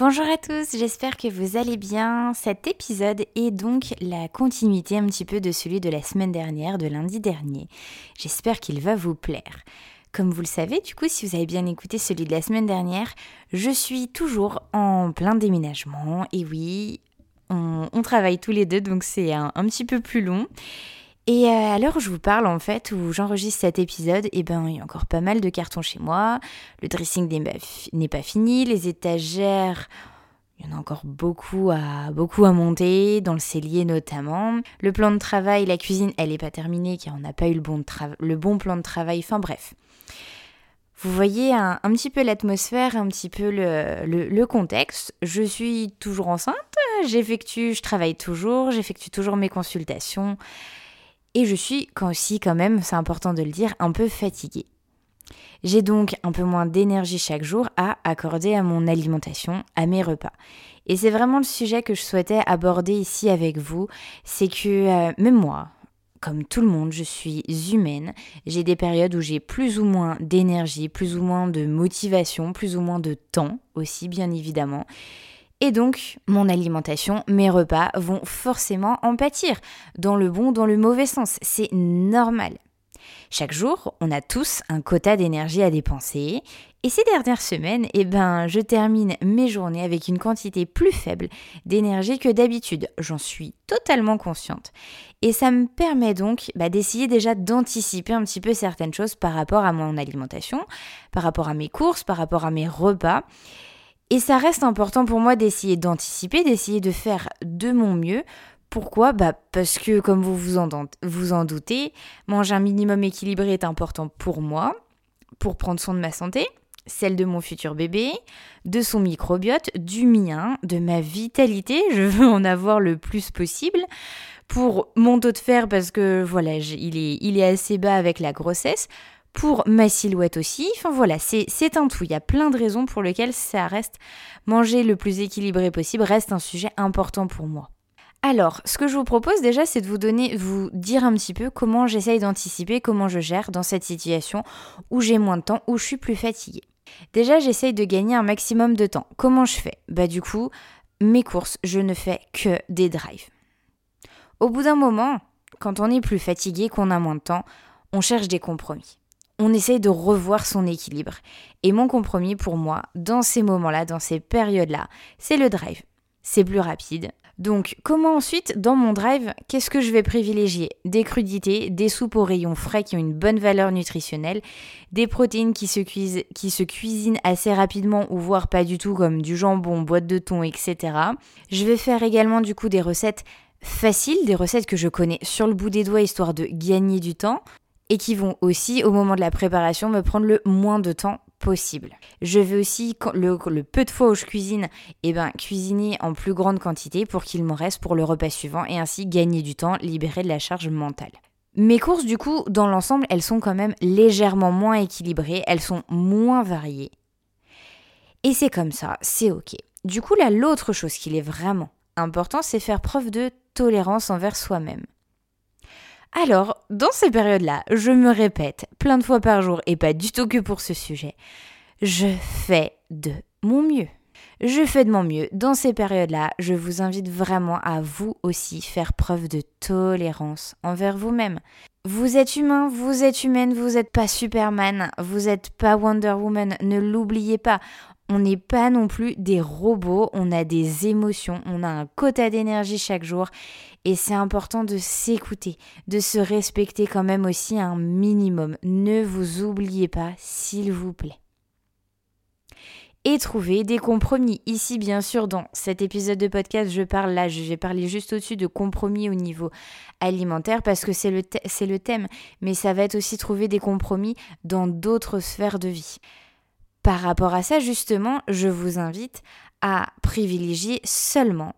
Bonjour à tous, j'espère que vous allez bien. Cet épisode est donc la continuité un petit peu de celui de la semaine dernière, de lundi dernier. J'espère qu'il va vous plaire. Comme vous le savez, du coup, si vous avez bien écouté celui de la semaine dernière, je suis toujours en plein déménagement. Et oui, on, travaille tous les deux, donc c'est un, petit peu plus long. Et euh, à l'heure où je vous parle, en fait, où j'enregistre cet épisode, eh ben, il y a encore pas mal de cartons chez moi. Le dressing n'est pas fini. Les étagères, il y en a encore beaucoup à, beaucoup à monter, dans le cellier notamment. Le plan de travail, la cuisine, elle n'est pas terminée car on n'a pas eu le bon, le bon plan de travail. Enfin bref. Vous voyez un, petit peu l'atmosphère, un petit peu le, le, contexte. Je suis toujours enceinte, j'effectue, je travaille toujours, j'effectue toujours mes consultations. Et je suis aussi quand même, c'est important de le dire, un peu fatiguée. J'ai donc un peu moins d'énergie chaque jour à accorder à mon alimentation, à mes repas. Et c'est vraiment le sujet que je souhaitais aborder ici avec vous, c'est que euh, même moi, comme tout le monde, je suis humaine. J'ai des périodes où j'ai plus ou moins d'énergie, plus ou moins de motivation, plus ou moins de temps aussi, bien évidemment. Et donc, mon alimentation, mes repas vont forcément en pâtir, dans le bon, dans le mauvais sens. C'est normal. Chaque jour, on a tous un quota d'énergie à dépenser. Et ces dernières semaines, eh ben, je termine mes journées avec une quantité plus faible d'énergie que d'habitude. J'en suis totalement consciente. Et ça me permet donc bah, d'essayer déjà d'anticiper un petit peu certaines choses par rapport à mon alimentation, par rapport à mes courses, par rapport à mes repas. Et ça reste important pour moi d'essayer d'anticiper, d'essayer de faire de mon mieux. Pourquoi? Bah Parce que, comme vous vous en, doutez, manger un minimum équilibré est important pour moi, pour prendre soin de ma santé, celle de mon futur bébé, de son microbiote, du mien, de ma vitalité, je veux en avoir le plus possible, pour mon taux de fer parce que voilà, il est assez bas avec la grossesse, pour ma silhouette aussi. Enfin voilà, c'est un tout. Il y a plein de raisons pour lesquelles ça reste manger le plus équilibré possible reste un sujet important pour moi. Alors, ce que je vous propose déjà, c'est de vous donner, vous dire un petit peu comment j'essaye d'anticiper, comment je gère dans cette situation où j'ai moins de temps, où je suis plus fatiguée. Déjà, j'essaye de gagner un maximum de temps. Comment je fais? Bah du coup, mes courses, je ne fais que des drives. Au bout d'un moment, quand on est plus fatigué, qu'on a moins de temps, on cherche des compromis. On essaye de revoir son équilibre. Et mon compromis pour moi, dans ces moments-là, dans ces périodes-là, c'est le drive. C'est plus rapide, donc, comment ensuite, dans mon drive, qu'est-ce que je vais privilégier? Des crudités, des soupes aux rayons frais qui ont une bonne valeur nutritionnelle, des protéines qui se, qui se cuisinent assez rapidement ou voire pas du tout, comme du jambon, boîte de thon, etc. Je vais faire également du coup des recettes faciles, des recettes que je connais sur le bout des doigts histoire de gagner du temps et qui vont aussi, au moment de la préparation, me prendre le moins de temps possible. Je vais aussi, le, peu de fois où je cuisine, eh ben, cuisiner en plus grande quantité pour qu'il m'en reste pour le repas suivant et ainsi gagner du temps, libérer de la charge mentale. Mes courses, du coup, dans l'ensemble, elles sont quand même légèrement moins équilibrées, elles sont moins variées. Et c'est comme ça, c'est ok. Du coup, là, l'autre chose qu'il est vraiment important, c'est faire preuve de tolérance envers soi-même. Alors, dans ces périodes-là, je me répète plein de fois par jour et pas du tout que pour ce sujet, je fais de mon mieux. Je fais de mon mieux. Dans ces périodes-là, je vous invite vraiment à vous aussi faire preuve de tolérance envers vous-même. Vous êtes humain, vous êtes humaine, vous n'êtes pas Superman, vous n'êtes pas Wonder Woman, ne l'oubliez pas. On n'est pas non plus des robots, on a des émotions, on a un quota d'énergie chaque jour et c'est important de s'écouter, de se respecter quand même aussi un minimum. Ne vous oubliez pas, s'il vous plaît. Et trouver des compromis. Ici, bien sûr, dans cet épisode de podcast, je parle là, je vais parler juste au-dessus de compromis au niveau alimentaire parce que c'est le, c'est le thème, mais ça va être aussi trouver des compromis dans d'autres sphères de vie. Par rapport à ça, justement, je vous invite à privilégier seulement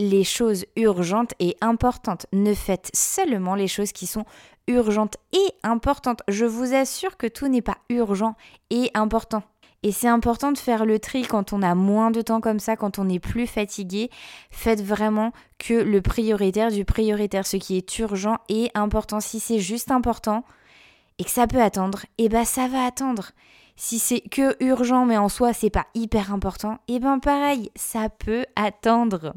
les choses urgentes et importantes. Ne faites seulement les choses qui sont urgentes et importantes. Je vous assure que tout n'est pas urgent et important. Et c'est important de faire le tri quand on a moins de temps comme ça, quand on est plus fatigué. Faites vraiment que le prioritaire du prioritaire, ce qui est urgent et important. Si c'est juste important et que ça peut attendre, eh ben ça va attendre. Si c'est que urgent mais en soi c'est pas hyper important, eh ben pareil, ça peut attendre.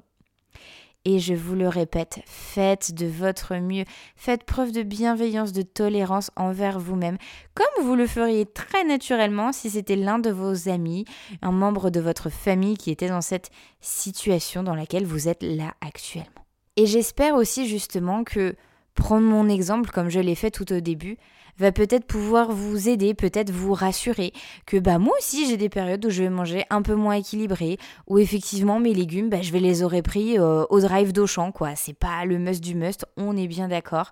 Et je vous le répète, faites de votre mieux, faites preuve de bienveillance, de tolérance envers vous-même, comme vous le feriez très naturellement si c'était l'un de vos amis, un membre de votre famille qui était dans cette situation dans laquelle vous êtes là actuellement. Et j'espère aussi justement que prendre mon exemple comme je l'ai fait tout au début, va peut-être pouvoir vous aider, peut-être vous rassurer que bah moi aussi j'ai des périodes où je vais manger un peu moins équilibré, où effectivement mes légumes, bah, je vais les aurais pris euh, au drive d'Auchan quoi. C'est pas le must du must, on est bien d'accord.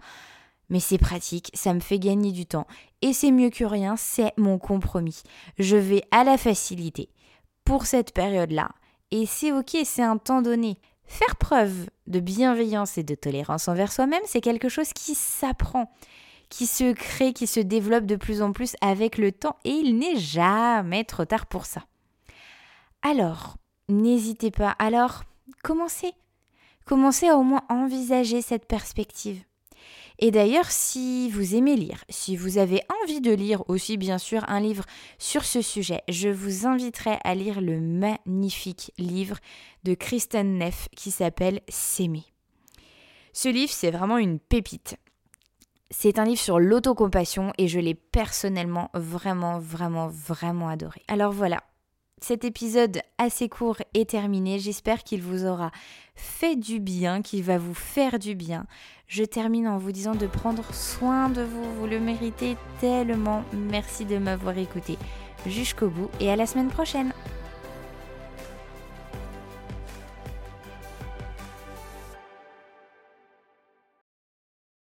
Mais c'est pratique, ça me fait gagner du temps. Et c'est mieux que rien, c'est mon compromis. Je vais à la facilité pour cette période-là. Et c'est ok, c'est un temps donné. Faire preuve de bienveillance et de tolérance envers soi-même, c'est quelque chose qui s'apprend qui se crée, qui se développe de plus en plus avec le temps et il n'est jamais trop tard pour ça. Alors, n'hésitez pas. Alors, commencez. Commencez à au moins envisager cette perspective. Et d'ailleurs, si vous aimez lire, si vous avez envie de lire aussi bien sûr un livre sur ce sujet, je vous inviterai à lire le magnifique livre de Kristen Neff qui s'appelle S'aimer. Ce livre, c'est vraiment une pépite. C'est un livre sur l'autocompassion et je l'ai personnellement vraiment, vraiment, vraiment adoré. Alors voilà, cet épisode assez court est terminé. J'espère qu'il vous aura fait du bien, qu'il va vous faire du bien. Je termine en vous disant de prendre soin de vous. Vous le méritez tellement. Merci de m'avoir écouté jusqu'au bout et à la semaine prochaine.